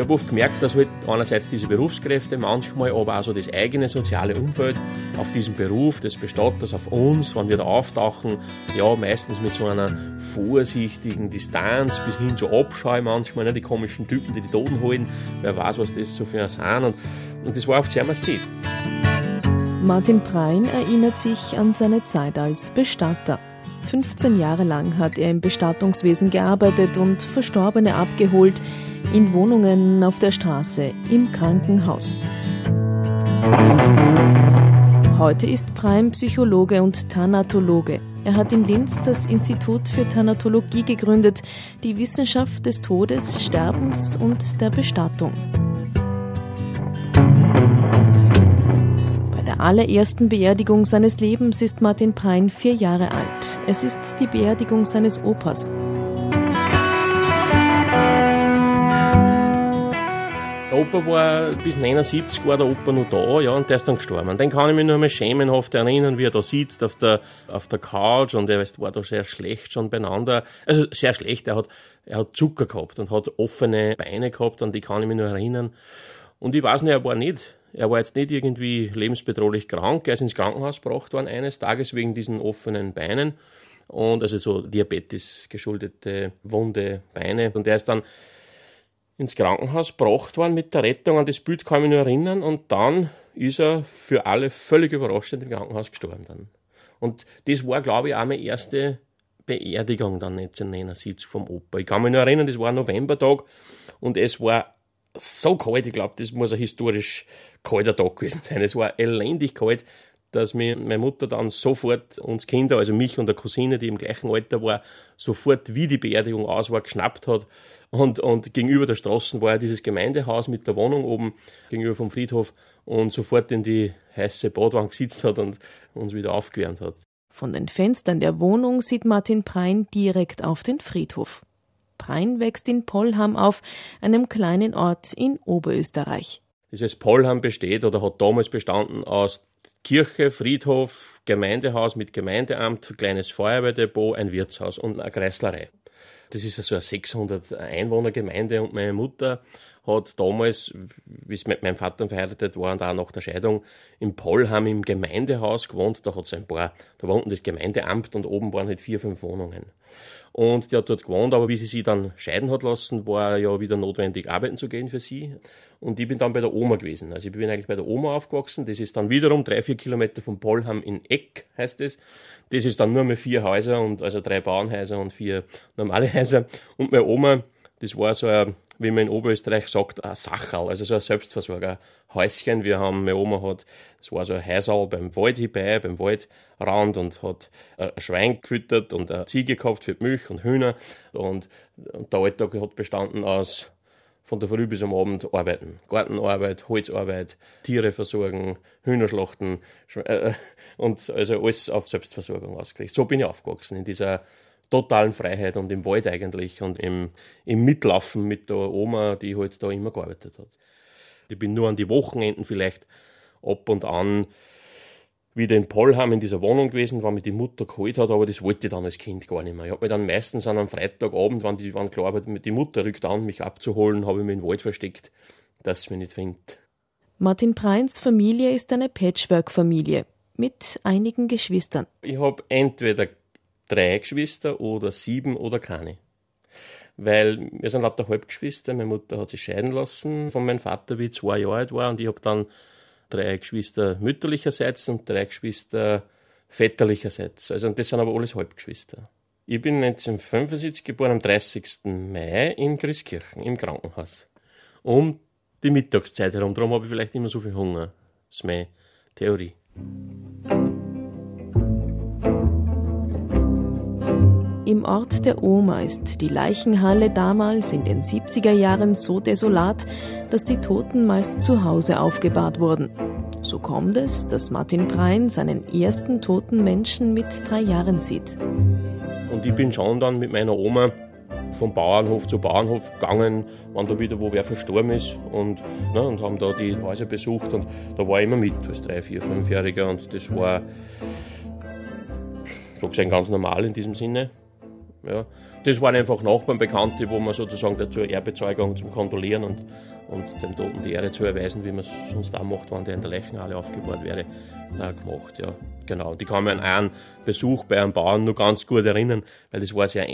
Ich habe oft gemerkt, dass halt einerseits diese Berufskräfte, manchmal aber auch so das eigene soziale Umfeld auf diesen Beruf des Bestatters, auf uns, wenn wir da auftauchen, ja, meistens mit so einer vorsichtigen Distanz bis hin zu Abscheu manchmal, ne, die komischen Typen, die die Toten holen, wer weiß, was das so für ein sind und, und das war oft sehr massiv. Martin Prein erinnert sich an seine Zeit als Bestatter. 15 Jahre lang hat er im Bestattungswesen gearbeitet und Verstorbene abgeholt, in Wohnungen auf der Straße, im Krankenhaus. Heute ist Preim Psychologe und Thanatologe. Er hat in Linz das Institut für Thanatologie gegründet, die Wissenschaft des Todes, Sterbens und der Bestattung. allerersten Beerdigung seines Lebens ist Martin Prein vier Jahre alt. Es ist die Beerdigung seines Opas. Opa war bis 79 war der Opa noch da, ja, und der ist dann gestorben. Den kann ich mich nur einmal schemenhaft erinnern, wie er da sitzt auf der, auf der Couch und er war da sehr schlecht schon beieinander. Also sehr schlecht, er hat, er hat Zucker gehabt und hat offene Beine gehabt, an die kann ich mich nur erinnern. Und ich weiß nicht, er war nicht er war jetzt nicht irgendwie lebensbedrohlich krank. Er ist ins Krankenhaus gebracht worden eines Tages wegen diesen offenen Beinen. Und also so Diabetes geschuldete wunde Beine. Und er ist dann ins Krankenhaus gebracht worden mit der Rettung. An das Bild kann ich mich nur erinnern. Und dann ist er für alle völlig überraschend im Krankenhaus gestorben dann. Und das war, glaube ich, auch meine erste Beerdigung dann 1979 vom Opa. Ich kann mich nur erinnern, das war ein Novembertag und es war so kalt, ich glaube, das muss ein historisch kalter Tag gewesen sein. Es war elendig kalt, dass mir meine Mutter dann sofort uns Kinder, also mich und der Cousine, die im gleichen Alter war, sofort, wie die Beerdigung aus war, geschnappt hat. Und, und gegenüber der Straße war ja dieses Gemeindehaus mit der Wohnung oben gegenüber vom Friedhof und sofort in die heiße Badwanne gesetzt hat und uns wieder aufgewärmt hat. Von den Fenstern der Wohnung sieht Martin Prein direkt auf den Friedhof. Prein wächst in Pollham auf, einem kleinen Ort in Oberösterreich. Dieses Pollham besteht oder hat damals bestanden aus Kirche, Friedhof, Gemeindehaus mit Gemeindeamt, kleines Feuerwehrdepot, ein Wirtshaus und eine Kreislerei. Das ist also eine 600 Einwohnergemeinde und meine Mutter hat damals, wie es mit meinem Vater verheiratet war und auch nach der Scheidung, in Pollham im Gemeindehaus gewohnt. Da hat es ein paar, da war unten das Gemeindeamt und oben waren halt vier, fünf Wohnungen. Und die hat dort gewohnt, aber wie sie sich dann scheiden hat lassen, war ja wieder notwendig, arbeiten zu gehen für sie. Und ich bin dann bei der Oma gewesen. Also ich bin eigentlich bei der Oma aufgewachsen. Das ist dann wiederum drei, vier Kilometer von Polham in Eck, heißt es. Das. das ist dann nur mehr vier Häuser und also drei Bauernhäuser und vier normale Häuser. Und meine Oma, das war so ein wie man in Oberösterreich sagt, ein Sacherl, also so ein Selbstversorgerhäuschen. Wir haben, meine Oma hat, das war so ein Häuserl beim Wald hierbei, beim Waldrand und hat ein Schwein gefüttert und eine Ziege gehabt für Milch und Hühner und, und der Alltag hat bestanden aus von der Früh bis am Abend arbeiten. Gartenarbeit, Holzarbeit, Tiere versorgen, Hühner schlachten äh, und also alles auf Selbstversorgung ausgelegt. So bin ich aufgewachsen in dieser totalen Freiheit und im Wald eigentlich und im, im Mitlaufen mit der Oma, die halt da immer gearbeitet hat. Ich bin nur an die Wochenenden vielleicht ab und an wieder in Pollheim in dieser Wohnung gewesen, weil mich die Mutter geholt hat, aber das wollte ich dann als Kind gar nicht mehr. Ich habe mich dann meistens an einem Freitagabend, wenn die waren klar, die Mutter rückt an, mich abzuholen, habe ich mich in den Wald versteckt, dass sie mich nicht findet. Martin Preins Familie ist eine Patchwork-Familie mit einigen Geschwistern. Ich habe entweder drei Geschwister oder sieben oder keine. Weil wir sind lauter Halbgeschwister. Meine Mutter hat sich scheiden lassen von meinem Vater, wie ich zwei Jahre alt war. Und ich habe dann drei Geschwister mütterlicherseits und drei Geschwister väterlicherseits. Also, das sind aber alles Halbgeschwister. Ich bin 1975 geboren, am 30. Mai in Christkirchen, im Krankenhaus. Um die Mittagszeit herum. Darum habe ich vielleicht immer so viel Hunger. Das ist meine Theorie. Im Ort der Oma ist die Leichenhalle damals in den 70er Jahren so desolat, dass die Toten meist zu Hause aufgebahrt wurden. So kommt es, dass Martin Prein seinen ersten toten Menschen mit drei Jahren sieht. Und ich bin schon dann mit meiner Oma vom Bauernhof zu Bauernhof gegangen, wann da wieder wo wer verstorben ist und, ne, und haben da die Häuser besucht und da war ich immer mit als drei, vier, fünfjähriger und das war so gesehen ganz normal in diesem Sinne. Ja. Das waren einfach Nachbarn, Bekannte, wo man sozusagen dazu Ehrbezeugung zum Kondolieren und, und dem Toten die Ehre zu erweisen, wie man es sonst auch macht, wenn der in der Leichenhalle aufgebaut wäre, äh, gemacht. Ja. Genau. Und ich kann mich an einen Besuch bei einem Bauern nur ganz gut erinnern, weil das war sehr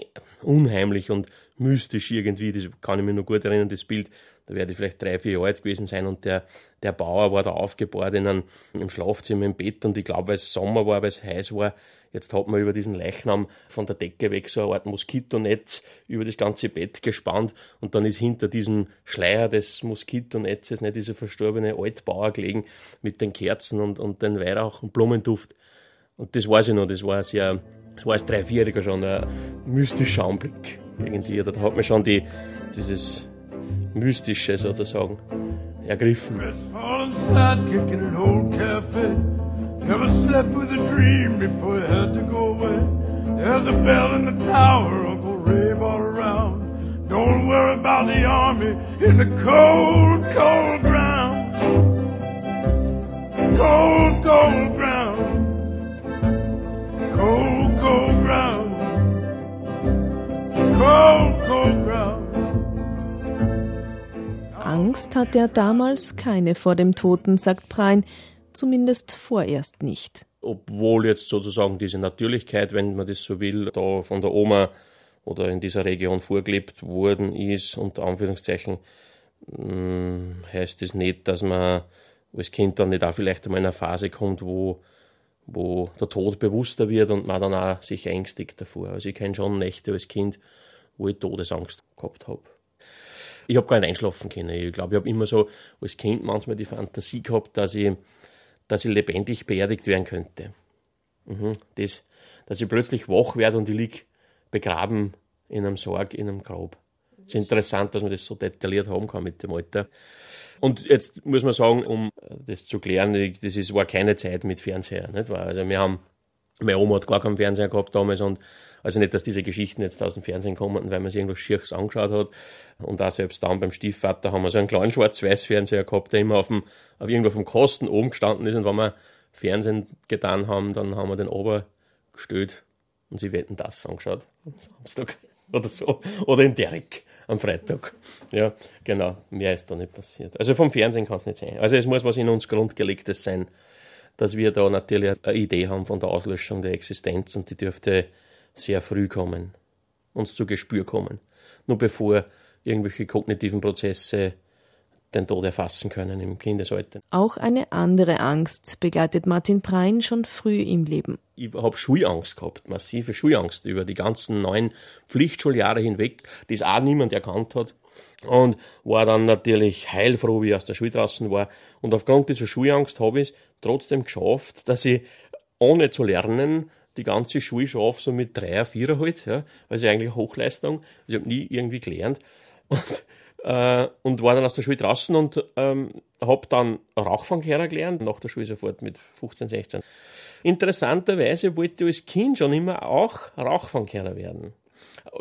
unheimlich und mystisch irgendwie. Das kann ich mir nur gut erinnern, das Bild. Da werde ich vielleicht drei, vier Jahre alt gewesen sein und der, der Bauer war da aufgebaut in einem, im Schlafzimmer im Bett und ich glaube, weil es Sommer war, weil es heiß war, Jetzt hat man über diesen Leichnam von der Decke weg so eine Art Moskitonetz über das ganze Bett gespannt und dann ist hinter diesem Schleier des Moskitonetzes nicht dieser verstorbene Altbauer gelegen mit den Kerzen und, und den Weihrauch und Blumenduft. Und das weiß ich noch, das war sehr, das war als Dreivierjähriger schon ein mystischer Anblick. Irgendwie, da hat man schon die, dieses Mystische sozusagen ergriffen. Never slept with a dream before you had to go away. There's a bell in the tower, Uncle Ray brought around. Don't worry about the army in the cold, cold ground. Cold, cold ground. Cold, cold ground. Cold, cold ground. Angst hatte er damals keine vor dem Toten, sagt Prein zumindest vorerst nicht. Obwohl jetzt sozusagen diese Natürlichkeit, wenn man das so will, da von der Oma oder in dieser Region vorgelebt worden ist, unter Anführungszeichen, hm, heißt das nicht, dass man als Kind dann nicht auch vielleicht einmal in eine Phase kommt, wo, wo der Tod bewusster wird und man dann auch sich ängstigt davor. Also ich kenne schon Nächte als Kind, wo ich Todesangst gehabt habe. Ich habe gar nicht einschlafen können. Ich glaube, ich habe immer so als Kind manchmal die Fantasie gehabt, dass ich dass ich lebendig beerdigt werden könnte. Mhm, das, dass ich plötzlich wach werde und ich liege begraben in einem Sarg, in einem Grab. Es ist interessant, dass man das so detailliert haben kann mit dem Alter. Und jetzt muss man sagen, um das zu klären, das ist, war keine Zeit mit Fernseher. Nicht Also wir haben, meine Oma hat gar keinen Fernseher gehabt damals und also nicht, dass diese Geschichten jetzt aus dem Fernsehen kommen, weil man sich irgendwas Schirches angeschaut hat. Und auch selbst dann beim Stiefvater haben wir so einen kleinen Schwarz-Weiß-Fernseher gehabt, der immer auf dem, auf irgendwo dem Kosten oben gestanden ist. Und wenn wir Fernsehen getan haben, dann haben wir den Ober gestellt und sie wetten das angeschaut am Samstag oder so. Oder in Derek am Freitag. Ja, genau. Mehr ist da nicht passiert. Also vom Fernsehen kann es nicht sein. Also es muss was in uns Grundgelegtes sein, dass wir da natürlich eine Idee haben von der Auslöschung der Existenz und die dürfte sehr früh kommen, uns zu Gespür kommen, nur bevor irgendwelche kognitiven Prozesse den Tod erfassen können im Kindesalter. Auch eine andere Angst begleitet Martin Prein schon früh im Leben. Ich habe Schulangst gehabt, massive Schulangst über die ganzen neun Pflichtschuljahre hinweg, die es auch niemand erkannt hat. Und war dann natürlich heilfroh, wie ich aus der Schule draußen war. Und aufgrund dieser Schulangst habe ich es trotzdem geschafft, dass ich ohne zu lernen die ganze Schule schon auf, so mit Dreier, Vierer halt, ja, also eigentlich Hochleistung. Also ich habe nie irgendwie gelernt und, äh, und war dann aus der Schule draußen und ähm, habe dann Rauchfangkehrer gelernt, nach der Schule sofort mit 15, 16. Interessanterweise wollte ich als Kind schon immer auch Rauchfangkehrer werden.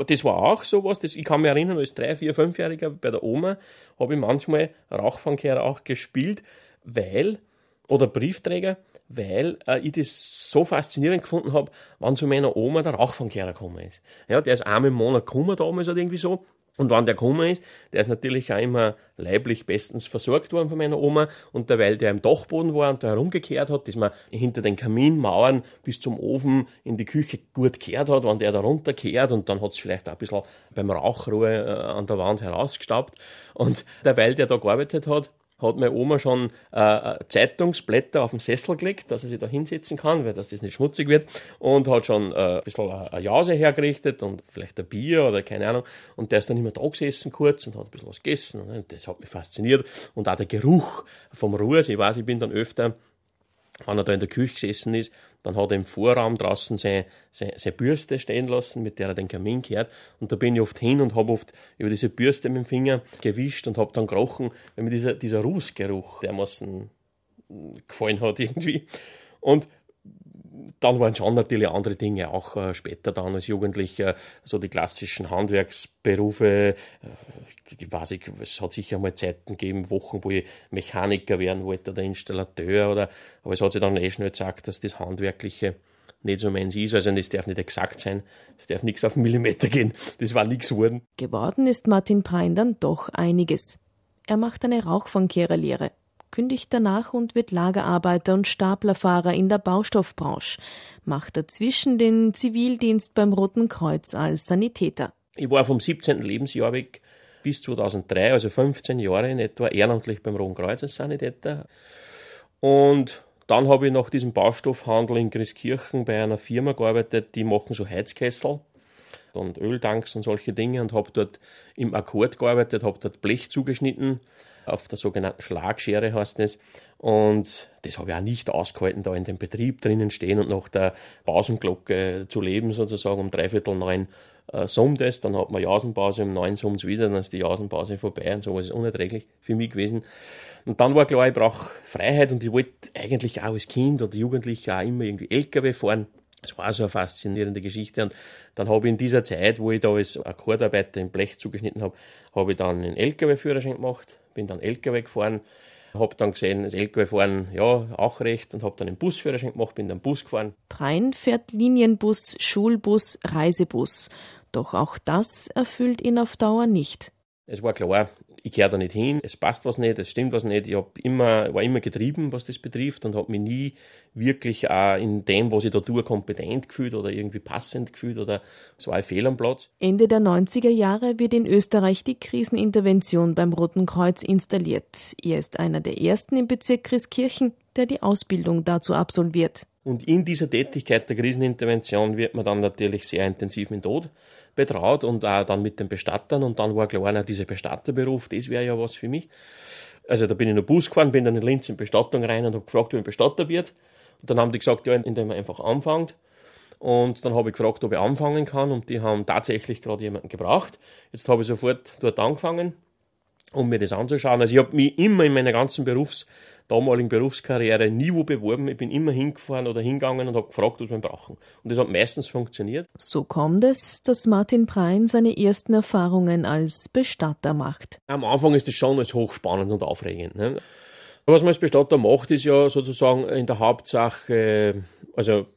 Das war auch sowas, das, ich kann mich erinnern, als drei, vier, fünfjähriger bei der Oma habe ich manchmal Rauchfangkehrer auch gespielt, weil, oder Briefträger, weil äh, ich das so faszinierend gefunden habe, wann zu meiner Oma der Rauchfangkehrer gekommen ist. Ja, der ist einmal im Monat gekommen damals oder irgendwie so. Und wann der gekommen ist, der ist natürlich auch immer leiblich bestens versorgt worden von meiner Oma. Und derweil der im Dachboden war und da herumgekehrt hat, dass man hinter den Kaminmauern bis zum Ofen in die Küche gut kehrt hat, wenn der da runterkehrt und dann hat es vielleicht auch ein bisschen beim Rauchruhe äh, an der Wand herausgestaubt. Und derweil der da gearbeitet hat, hat meine Oma schon äh, Zeitungsblätter auf den Sessel gelegt, dass er sich da hinsetzen kann, weil das, das nicht schmutzig wird. Und hat schon äh, ein bisschen eine Jause hergerichtet und vielleicht ein Bier oder keine Ahnung. Und der ist dann immer da gesessen kurz und hat ein bisschen was gegessen. Und das hat mich fasziniert. Und auch der Geruch vom Ruhr, ich weiß, ich bin dann öfter wenn er da in der Küche gesessen ist, dann hat er im Vorraum draußen seine, seine, seine Bürste stehen lassen, mit der er den Kamin kehrt. Und da bin ich oft hin und habe oft über diese Bürste mit dem Finger gewischt und habe dann gerochen, weil mir dieser, dieser Rußgeruch dermaßen gefallen hat irgendwie. Und dann waren schon natürlich andere Dinge, auch äh, später dann als Jugendlicher, so die klassischen Handwerksberufe. Äh, ich weiß ich, es hat sicher mal Zeiten gegeben, Wochen, wo ich Mechaniker werden wollte oder Installateur, oder, aber es hat sich dann eh schnell gesagt, dass das Handwerkliche nicht so meins ist. Also das darf nicht exakt sein, es darf nichts auf den Millimeter gehen. Das war nichts geworden. Geworden ist Martin Pein dann doch einiges. Er macht eine Rauchfangkehrerlehre, kündigt danach und wird Lagerarbeiter und Staplerfahrer in der Baustoffbranche, macht dazwischen den Zivildienst beim Roten Kreuz als Sanitäter. Ich war vom 17. Lebensjahr weg bis 2003, also 15 Jahre in etwa, ehrenamtlich beim Roten Kreuz als Sanitäter. Und dann habe ich nach diesem Baustoffhandel in Grieskirchen bei einer Firma gearbeitet, die machen so Heizkessel und Öltanks und solche Dinge und habe dort im Akkord gearbeitet, habe dort Blech zugeschnitten, auf der sogenannten Schlagschere heißt es. Und das habe ich auch nicht ausgehalten, da in dem Betrieb drinnen stehen und nach der Pausenglocke zu leben, sozusagen um dreiviertel neun äh, summt es, dann hat man Jausenpause, um neun summt es wieder, dann ist die Jausenpause vorbei und so, das ist unerträglich für mich gewesen. Und dann war klar, ich brauche Freiheit und ich wollte eigentlich auch als Kind oder Jugendlicher auch immer irgendwie LKW fahren. Das war so eine faszinierende Geschichte. Und dann habe ich in dieser Zeit, wo ich da als Akkordarbeiter im Blech zugeschnitten habe, habe ich dann einen LKW-Führerschein gemacht, bin dann LKW gefahren, habe dann gesehen, das LKW-Fahren, ja, auch recht und habe dann einen Busführerschein gemacht, bin dann Bus gefahren. Prein fährt Linienbus, Schulbus, Reisebus. Doch auch das erfüllt ihn auf Dauer nicht. Es war klar, ich gehöre da nicht hin, es passt was nicht, es stimmt was nicht. Ich hab immer, war immer getrieben, was das betrifft und habe mich nie wirklich auch in dem, was ich da tue, kompetent gefühlt oder irgendwie passend gefühlt oder es war ein Fehl am Platz. Ende der 90er Jahre wird in Österreich die Krisenintervention beim Roten Kreuz installiert. Er ist einer der ersten im Bezirk Christkirchen, der die Ausbildung dazu absolviert. Und in dieser Tätigkeit der Krisenintervention wird man dann natürlich sehr intensiv mit Tod betraut und auch dann mit den Bestattern. Und dann war klar, dieser Bestatterberuf, das wäre ja was für mich. Also da bin ich noch Bus gefahren, bin dann in Linz in Bestattung rein und habe gefragt, wie ein Bestatter wird. Und dann haben die gesagt, ja, indem man einfach anfängt. Und dann habe ich gefragt, ob ich anfangen kann und die haben tatsächlich gerade jemanden gebracht. Jetzt habe ich sofort dort angefangen, um mir das anzuschauen. Also ich habe mich immer in meiner ganzen Berufs damaligen Berufskarriere nie wo beworben. Ich bin immer hingefahren oder hingegangen und habe gefragt, was wir brauchen. Und das hat meistens funktioniert. So kommt es, dass Martin Prein seine ersten Erfahrungen als Bestatter macht. Am Anfang ist das schon als hochspannend und aufregend. Ne? Was man als Bestatter macht, ist ja sozusagen in der Hauptsache, also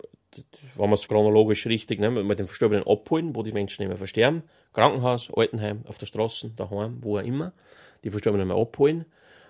wenn man es chronologisch richtig, ne, man den Verstorbenen abholen, wo die Menschen immer versterben. Krankenhaus, Altenheim, auf der Straße, daheim, wo auch immer. Die Verstorbenen mal abholen.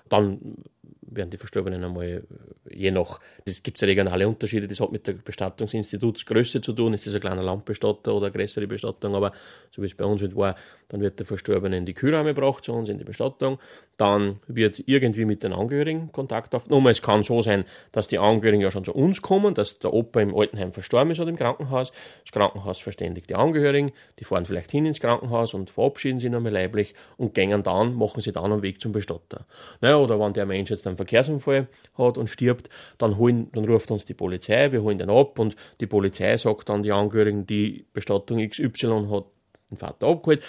Dann werden die Verstorbenen einmal, je nach, es gibt ja regionale Unterschiede, das hat mit der Bestattungsinstitutsgröße zu tun, ist das ein kleiner Landbestatter oder eine größere Bestattung, aber so wie es bei uns halt war, dann wird der Verstorbene in die Kühlräume gebracht, zu uns in die Bestattung, dann wird irgendwie mit den Angehörigen Kontakt aufgenommen. Es kann so sein, dass die Angehörigen ja schon zu uns kommen, dass der Opa im Altenheim verstorben ist oder im Krankenhaus, das Krankenhaus verständigt die Angehörigen, die fahren vielleicht hin ins Krankenhaus und verabschieden sich nochmal leiblich und gängen dann, machen sie dann einen Weg zum Bestatter. Naja, oder wenn der Mensch jetzt einen Verkehrsunfall hat und stirbt, dann, holen, dann ruft uns die Polizei, wir holen den ab und die Polizei sagt dann die Angehörigen, die Bestattung XY hat den Vater abgeholt,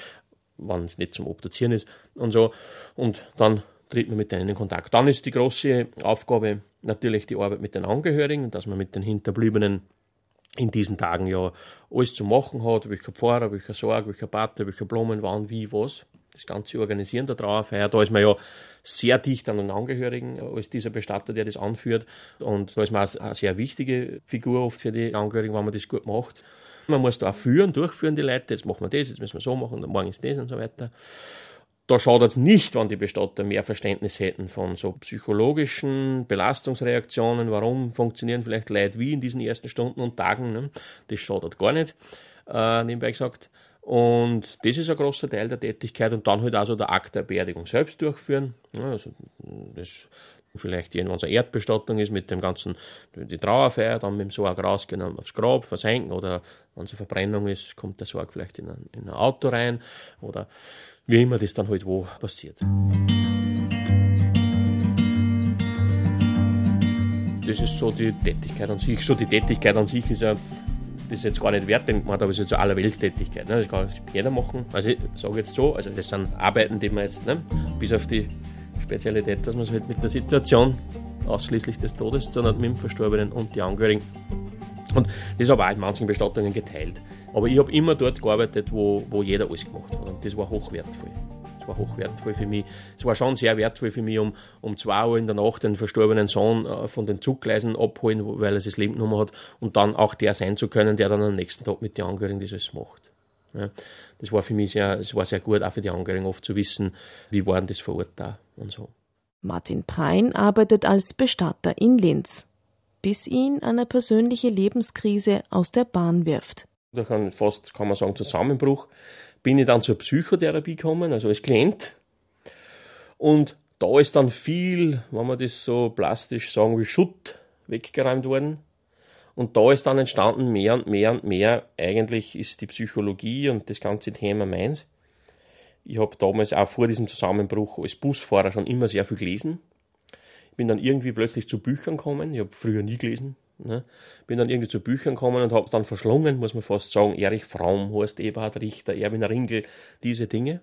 wenn es nicht zum Obduzieren ist und so. Und dann tritt man mit denen in Kontakt. Dann ist die große Aufgabe natürlich die Arbeit mit den Angehörigen, dass man mit den Hinterbliebenen in diesen Tagen ja alles zu machen hat, welcher Pfarrer, welcher Sorge, welcher Pater, welcher Blumen, wann, wie, was. Das Ganze organisieren der Trauerfeier. Da ist man ja sehr dicht an den Angehörigen als dieser Bestatter, der das anführt. Und da ist man auch eine sehr wichtige Figur oft für die Angehörigen, wenn man das gut macht. Man muss da auch führen, durchführen die Leute. Jetzt machen wir das, jetzt müssen wir so machen, morgen ist das und so weiter. Da schaut es nicht, wenn die Bestatter mehr Verständnis hätten von so psychologischen Belastungsreaktionen. Warum funktionieren vielleicht Leute wie in diesen ersten Stunden und Tagen? Ne? Das schadet gar nicht, äh, nebenbei gesagt. Und das ist ein großer Teil der Tätigkeit und dann halt also der Akt der Beerdigung selbst durchführen. Also das vielleicht wenn es eine Erdbestattung ist mit dem ganzen, die Trauerfeier, dann mit dem Sorg rausgehen aufs Grab, versenken oder wenn es eine Verbrennung ist, kommt der Sorg vielleicht in ein, in ein Auto rein oder wie immer das dann halt wo passiert. Das ist so die Tätigkeit an sich. So die Tätigkeit an sich ist ja, das ist jetzt gar nicht wertend gemacht, aber es ist jetzt so aller Welttätigkeit. Ne? Das kann jeder machen. Also ich sage jetzt so, also das sind Arbeiten, die man jetzt, ne, bis auf die Spezialität, dass man es halt mit der Situation ausschließlich des Todes hat, mit dem Verstorbenen und die Angehörigen. Und das ist aber auch in manchen Bestattungen geteilt. Aber ich habe immer dort gearbeitet, wo, wo jeder alles gemacht hat. Und das war hochwertvoll. War hoch wertvoll für mich. Es war schon sehr wertvoll für mich, um, um zwei Uhr in der Nacht den verstorbenen Sohn äh, von den Zuggleisen abholen, weil er das Leben genommen hat und dann auch der sein zu können, der dann am nächsten Tag mit den Angehörigen das macht. Ja, das war für mich sehr, es war sehr gut, auch für die Angehörigen oft zu wissen, wie waren das vor Ort da und so. Martin Prein arbeitet als Bestatter in Linz, bis ihn eine persönliche Lebenskrise aus der Bahn wirft. Durch einen fast, kann man sagen, Zusammenbruch bin ich dann zur Psychotherapie gekommen, also als Klient. Und da ist dann viel, wenn man das so plastisch sagen will, Schutt weggeräumt worden. Und da ist dann entstanden mehr und mehr und mehr, eigentlich ist die Psychologie und das ganze Thema meins. Ich habe damals auch vor diesem Zusammenbruch als Busfahrer schon immer sehr viel gelesen. Ich bin dann irgendwie plötzlich zu Büchern gekommen. Ich habe früher nie gelesen. Ne? Bin dann irgendwie zu Büchern gekommen und habe es dann verschlungen, muss man fast sagen. Erich Fromm, Horst Eberhard Richter, Erwin Ringel, diese Dinge.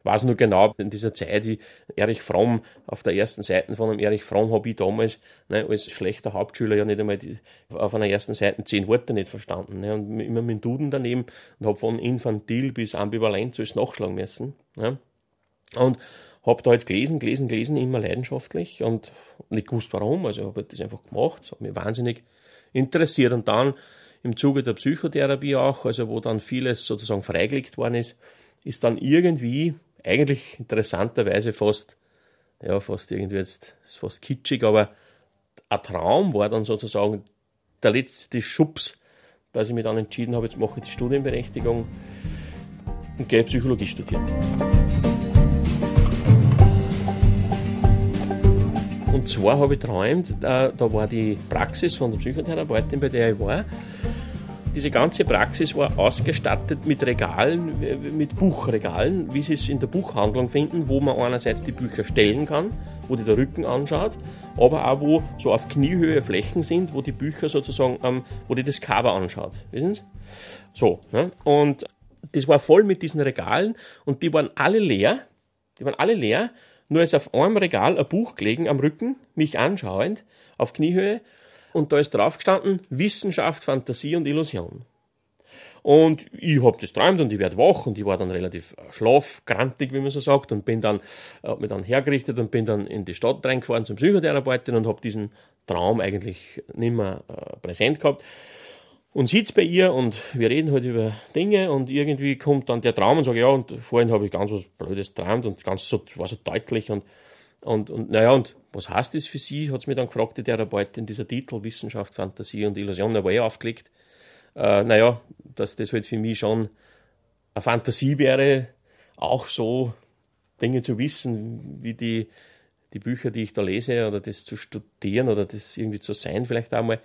Ich weiß nur genau, in dieser Zeit, die Erich Fromm, auf der ersten Seite von einem Erich Fromm habe ich damals ne, als schlechter Hauptschüler ja nicht einmal die, auf einer ersten Seite zehn Worte nicht verstanden. Ne, und immer mit dem Duden daneben und habe von infantil bis ambivalent alles nachschlagen müssen. Ne. Und habe da halt gelesen, gelesen, gelesen, immer leidenschaftlich und nicht gewusst warum, also habe das einfach gemacht, das hat mich wahnsinnig interessiert und dann im Zuge der Psychotherapie auch, also wo dann vieles sozusagen freigelegt worden ist, ist dann irgendwie eigentlich interessanterweise fast, ja, fast irgendwie jetzt, ist fast kitschig, aber ein Traum war dann sozusagen der letzte Schubs, dass ich mich dann entschieden habe, jetzt mache ich die Studienberechtigung und gehe Psychologie studieren. Und zwar habe ich geträumt, da, äh, da war die Praxis von der Psychotherapeutin, bei der ich war, diese ganze Praxis war ausgestattet mit Regalen, mit Buchregalen, wie Sie es in der Buchhandlung finden, wo man einerseits die Bücher stellen kann, wo die der Rücken anschaut, aber auch wo so auf Kniehöhe Flächen sind, wo die Bücher sozusagen, ähm, wo die das Cover anschaut. Wissen Sie? So, ne? Und das war voll mit diesen Regalen und die waren alle leer. Die waren alle leer. Nur ist auf einem Regal ein Buch gelegen am Rücken, mich anschauend, auf Kniehöhe und da ist drauf gestanden Wissenschaft, Fantasie und Illusion. Und ich hab das träumt und ich werd wach und ich war dann relativ äh, schlafgrantig, wie man so sagt, und bin dann, hab mich dann hergerichtet und bin dann in die Stadt reingefahren zum Psychotherapeutin und hab diesen Traum eigentlich nicht mehr äh, präsent gehabt. Und sitz bei ihr und wir reden halt über Dinge und irgendwie kommt dann der Traum und sage, ja, und vorhin habe ich ganz was Blödes träumt und ganz so, war so deutlich und und, und naja, und was heißt das für Sie? hat es mir dann gefragt, die Therapeutin, dieser Titel Wissenschaft, Fantasie und Illusion, der war eh aufgelegt. Äh, naja, dass das halt für mich schon eine Fantasie wäre, auch so Dinge zu wissen, wie die, die Bücher, die ich da lese, oder das zu studieren oder das irgendwie zu sein, vielleicht einmal.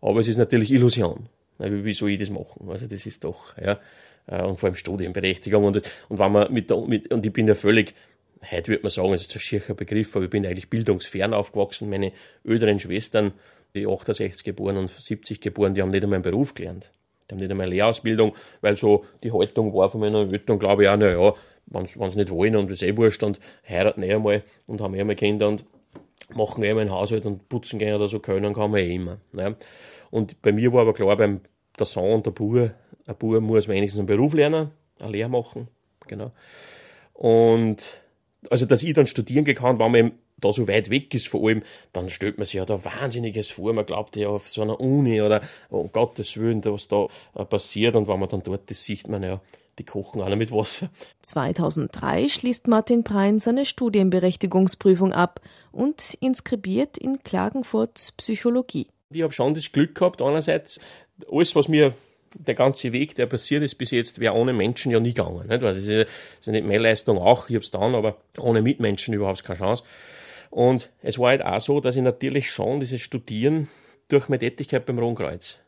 Aber es ist natürlich Illusion. Wie soll ich das machen? Also das ist doch, ja, äh, und vor allem Studienberechtigung und, und wenn man mit, mit, und ich bin ja völlig, heute würde man sagen, es ist ein schiercher Begriff, aber ich bin eigentlich bildungsfern aufgewachsen. Meine älteren Schwestern, die 68 geboren und 70 geboren, die haben nicht einmal einen Beruf gelernt. Die haben nicht einmal eine Lehrausbildung, weil so die Haltung war von meiner Eltern, glaube ich auch, naja, wenn sie nicht wollen und das eh wurscht und heiraten eh einmal und haben eh einmal Kinder und machen eh einmal ein Haushalt und putzen gehen oder so können, kann man eh immer. Ne? Und bei mir war aber klar, beim der Sohn der Bub, ein Bub muss wenigstens einen Beruf lernen, eine Lehre machen, genau. Und also dass ich dann studieren kann, wenn man da so weit weg ist, vor allem, dann stellt man sich ja da Wahnsinniges vor. Man glaubt ja auf so einer Uni oder um Gottes Willen, was da äh, passiert. Und wenn man dann dort ist, sieht man ja, die kochen alle mit Wasser. 2003 schließt Martin Prein seine Studienberechtigungsprüfung ab und inskribiert in Klagenfurt Psychologie. Ich habe schon das Glück gehabt, einerseits, alles, was mir der ganze Weg, der passiert ist bis jetzt, wäre ohne Menschen ja nie gegangen. Nicht? Das ist nicht meine Leistung auch, ich habe es dann, aber ohne Mitmenschen überhaupt keine Chance. Und es war halt auch so, dass ich natürlich schon dieses Studieren durch meine Tätigkeit beim Roten Kreuz,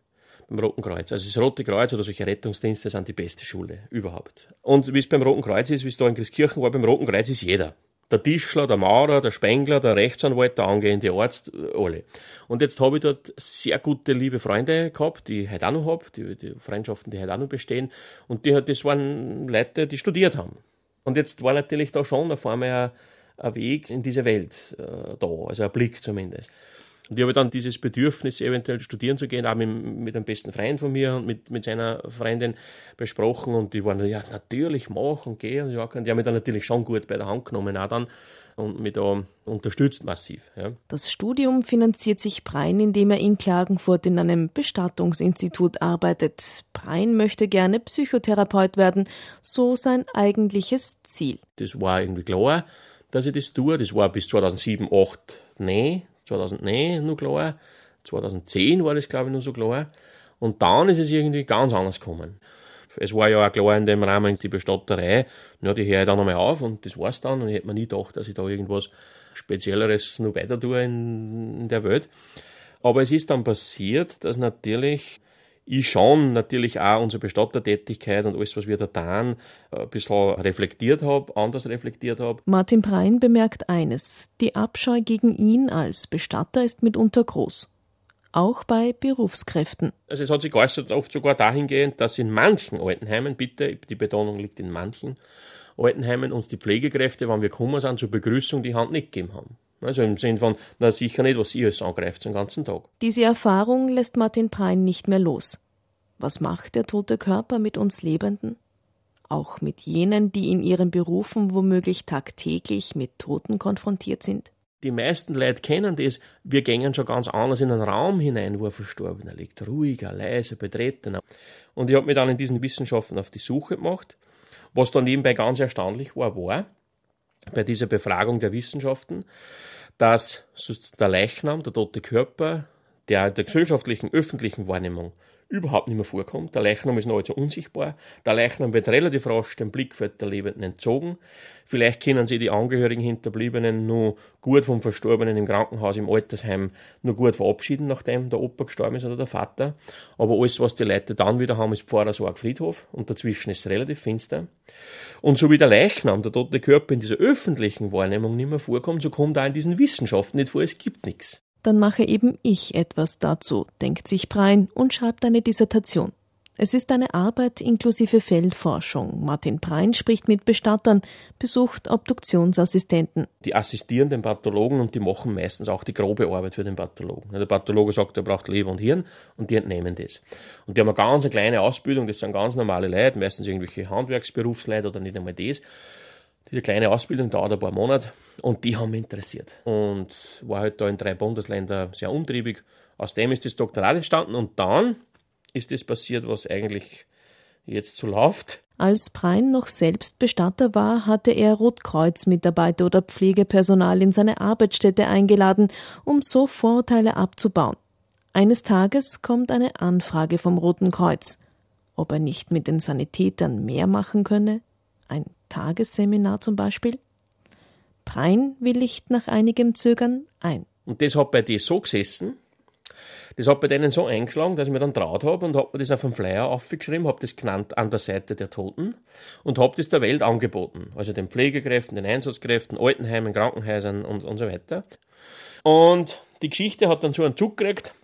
beim Roten Kreuz, also das Rote Kreuz oder solche Rettungsdienste sind die beste Schule überhaupt. Und wie es beim Roten Kreuz ist, wie es da in Christkirchen war, beim Roten Kreuz ist jeder der Tischler, der Maurer, der Spengler, der Rechtsanwalt, der angehende Arzt, alle. Und jetzt habe ich dort sehr gute, liebe Freunde gehabt, die ich heute auch noch habe, die, die Freundschaften, die heute auch noch bestehen. Und die, das waren Leute, die studiert haben. Und jetzt war natürlich da schon auf einmal ein, ein Weg in diese Welt äh, da, also ein Blick zumindest. Und ich habe dann dieses Bedürfnis, eventuell studieren zu gehen, auch mit, mit einem besten Freund von mir und mit, mit seiner Freundin besprochen. Und die waren, ja, natürlich, mach und geh. Und ja, die haben mich dann natürlich schon gut bei der Hand genommen, auch dann und mich da unterstützt massiv. Ja. Das Studium finanziert sich Brein, indem er in Klagenfurt in einem Bestattungsinstitut arbeitet. Brein möchte gerne Psychotherapeut werden, so sein eigentliches Ziel. Das war irgendwie klar, dass ich das tue. Das war bis 2007, 2008 nein, 2009 noch klar. 2010 war das, glaube ich, noch so klar. Und dann ist es irgendwie ganz anders gekommen. Es war ja auch klar in dem Rahmen die Bestatterei, ja, die höre ich dann einmal auf und das war's dann. Und ich hätte mir nie gedacht, dass ich da irgendwas Spezielleres noch weiter tue in, in der Welt. Aber es ist dann passiert, dass natürlich ich schon natürlich auch unsere Bestattertätigkeit und alles, was wir da tun, ein bisschen reflektiert habe, anders reflektiert habe. Martin Brein bemerkt eines. Die Abscheu gegen ihn als Bestatter ist mitunter groß auch bei Berufskräften. Also es hat sich geäußert oft sogar dahingehend, dass in manchen Altenheimen, bitte, die Betonung liegt in manchen Altenheimen, uns die Pflegekräfte, wenn wir gekommen sind, zur Begrüßung die Hand nicht gegeben haben. Also im Sinn von, na sicher nicht, was ihr es angreift den ganzen Tag. Diese Erfahrung lässt Martin Prein nicht mehr los. Was macht der tote Körper mit uns Lebenden? Auch mit jenen, die in ihren Berufen womöglich tagtäglich mit Toten konfrontiert sind? die meisten Leute kennen das, wir gehen schon ganz anders in einen Raum hinein, wo ein Verstorbener liegt. Ruhiger, leiser, betretener. Und ich habe mich dann in diesen Wissenschaften auf die Suche gemacht. Was dann nebenbei ganz erstaunlich war, war, bei dieser Befragung der Wissenschaften, dass der Leichnam, der tote Körper, der der gesellschaftlichen, öffentlichen Wahrnehmung überhaupt nicht mehr vorkommt. Der Leichnam ist nahezu unsichtbar. Der Leichnam wird relativ rasch dem Blickfeld der Lebenden entzogen. Vielleicht können sie die Angehörigen Hinterbliebenen nur gut vom Verstorbenen im Krankenhaus, im Altersheim nur gut verabschieden, nachdem der Opa gestorben ist oder der Vater. Aber alles, was die Leute dann wieder haben, ist Pfarrersarg Friedhof und dazwischen ist es relativ finster. Und so wie der Leichnam, der tote Körper in dieser öffentlichen Wahrnehmung nicht mehr vorkommt, so kommt er in diesen Wissenschaften nicht vor, es gibt nichts dann mache eben ich etwas dazu, denkt sich Brein und schreibt eine Dissertation. Es ist eine Arbeit inklusive Feldforschung. Martin Brein spricht mit Bestattern, besucht Obduktionsassistenten. Die assistieren den Pathologen und die machen meistens auch die grobe Arbeit für den Pathologen. Der Pathologe sagt, er braucht Leber und Hirn und die entnehmen das. Und die haben eine ganz kleine Ausbildung, das sind ganz normale Leute, meistens irgendwelche Handwerksberufsleute oder nicht einmal das. Diese kleine Ausbildung dauert ein paar Monate und die haben mich interessiert. Und war halt da in drei Bundesländern sehr umtriebig. Aus dem ist das Doktorat entstanden und dann ist das passiert, was eigentlich jetzt so läuft. Als Prein noch selbst Bestatter war, hatte er Rotkreuz-Mitarbeiter oder Pflegepersonal in seine Arbeitsstätte eingeladen, um so Vorurteile abzubauen. Eines Tages kommt eine Anfrage vom Roten Kreuz, ob er nicht mit den Sanitätern mehr machen könne. Ein Tagesseminar zum Beispiel? Prein willigt nach einigem Zögern ein. Und das hat bei dir so gesessen, das hat bei denen so eingeschlagen, dass ich mir dann traut habe und habe mir das auf dem Flyer aufgeschrieben, habe das genannt an der Seite der Toten und habe das der Welt angeboten. Also den Pflegekräften, den Einsatzkräften, Altenheimen, Krankenhäusern und, und so weiter. Und die Geschichte hat dann so einen Zug gekriegt,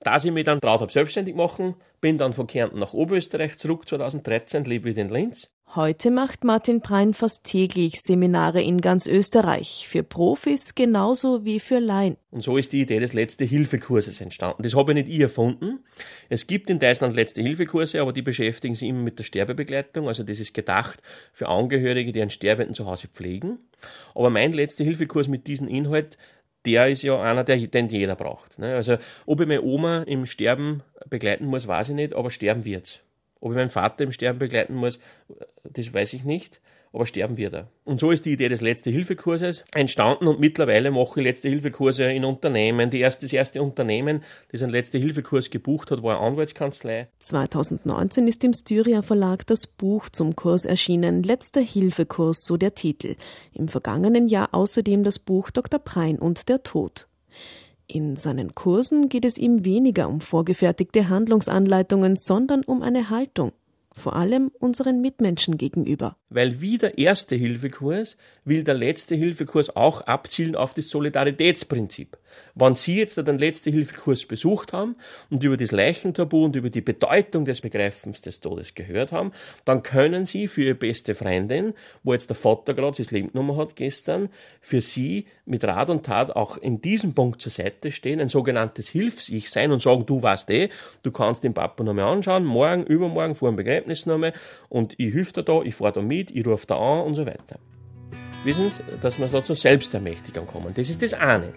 dass ich mich dann traut habe, selbstständig machen, bin dann von Kärnten nach Oberösterreich zurück 2013, lebe wieder in Linz Heute macht Martin Prein fast täglich Seminare in ganz Österreich, für Profis genauso wie für Laien. Und so ist die Idee des Letzte-Hilfe-Kurses entstanden. Das habe ich nicht ich erfunden. Es gibt in Deutschland Letzte-Hilfe-Kurse, aber die beschäftigen sich immer mit der Sterbebegleitung. Also das ist gedacht für Angehörige, die einen Sterbenden zu Hause pflegen. Aber mein Letzte-Hilfe-Kurs mit diesem Inhalt der ist ja einer, der, den jeder braucht. Ne? Also, ob ich meine Oma im Sterben begleiten muss, weiß ich nicht, aber sterben wird's. Ob ich meinen Vater im Sterben begleiten muss, das weiß ich nicht, aber sterben wird er. Und so ist die Idee des Letzte-Hilfe-Kurses entstanden und mittlerweile mache ich Letzte-Hilfe-Kurse in Unternehmen. Erste, das erste Unternehmen, das einen Letzte-Hilfe-Kurs gebucht hat, war eine Anwaltskanzlei. 2019 ist im Styria Verlag das Buch zum Kurs erschienen, Letzter Hilfekurs, so der Titel. Im vergangenen Jahr außerdem das Buch Dr. Prein und der Tod. In seinen Kursen geht es ihm weniger um vorgefertigte Handlungsanleitungen, sondern um eine Haltung, vor allem unseren Mitmenschen gegenüber. Weil wie der erste Hilfekurs will der letzte Hilfekurs auch abzielen auf das Solidaritätsprinzip. Wenn Sie jetzt den letzten Hilfekurs besucht haben und über das Leichentabu und über die Bedeutung des Begreifens des Todes gehört haben, dann können Sie für Ihre beste Freundin, wo jetzt der Vater gerade sein Leben genommen hat gestern, für Sie mit Rat und Tat auch in diesem Punkt zur Seite stehen, ein sogenanntes Hilfs-Ich sein und sagen, du weißt eh, du kannst den Papa nochmal anschauen, morgen, übermorgen, vor dem Begräbnis nochmal und ich helfe dir da, ich fahre da mit, ich rufe da an und so weiter. Wissen Sie, dass wir so zur Selbstermächtigung kommen. Das ist das eine.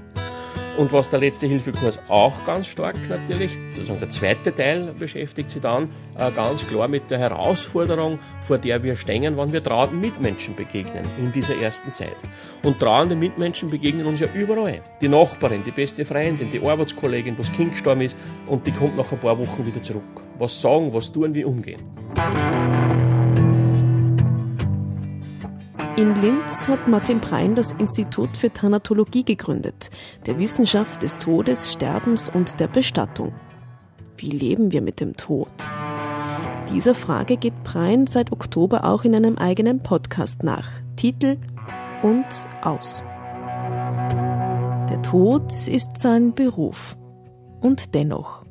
Und was der letzte Hilfekurs auch ganz stark natürlich, sozusagen der zweite Teil beschäftigt sich dann äh, ganz klar mit der Herausforderung, vor der wir stehen, wenn wir trauernden Mitmenschen begegnen in dieser ersten Zeit. Und trauernde Mitmenschen begegnen uns ja überall. Die Nachbarin, die beste Freundin, die Arbeitskollegin, wo das Kind gestorben ist und die kommt nach ein paar Wochen wieder zurück. Was sagen, was tun, wie umgehen. In Linz hat Martin Prein das Institut für Thanatologie gegründet, der Wissenschaft des Todes, Sterbens und der Bestattung. Wie leben wir mit dem Tod? Dieser Frage geht Prein seit Oktober auch in einem eigenen Podcast nach. Titel und aus. Der Tod ist sein Beruf. Und dennoch,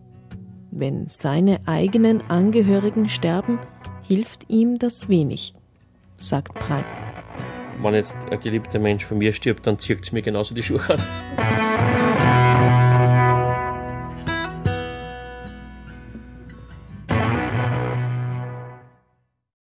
wenn seine eigenen Angehörigen sterben, hilft ihm das wenig, sagt Prein wenn jetzt ein geliebter Mensch von mir stirbt, dann zieht es mir genauso die Schuhe aus.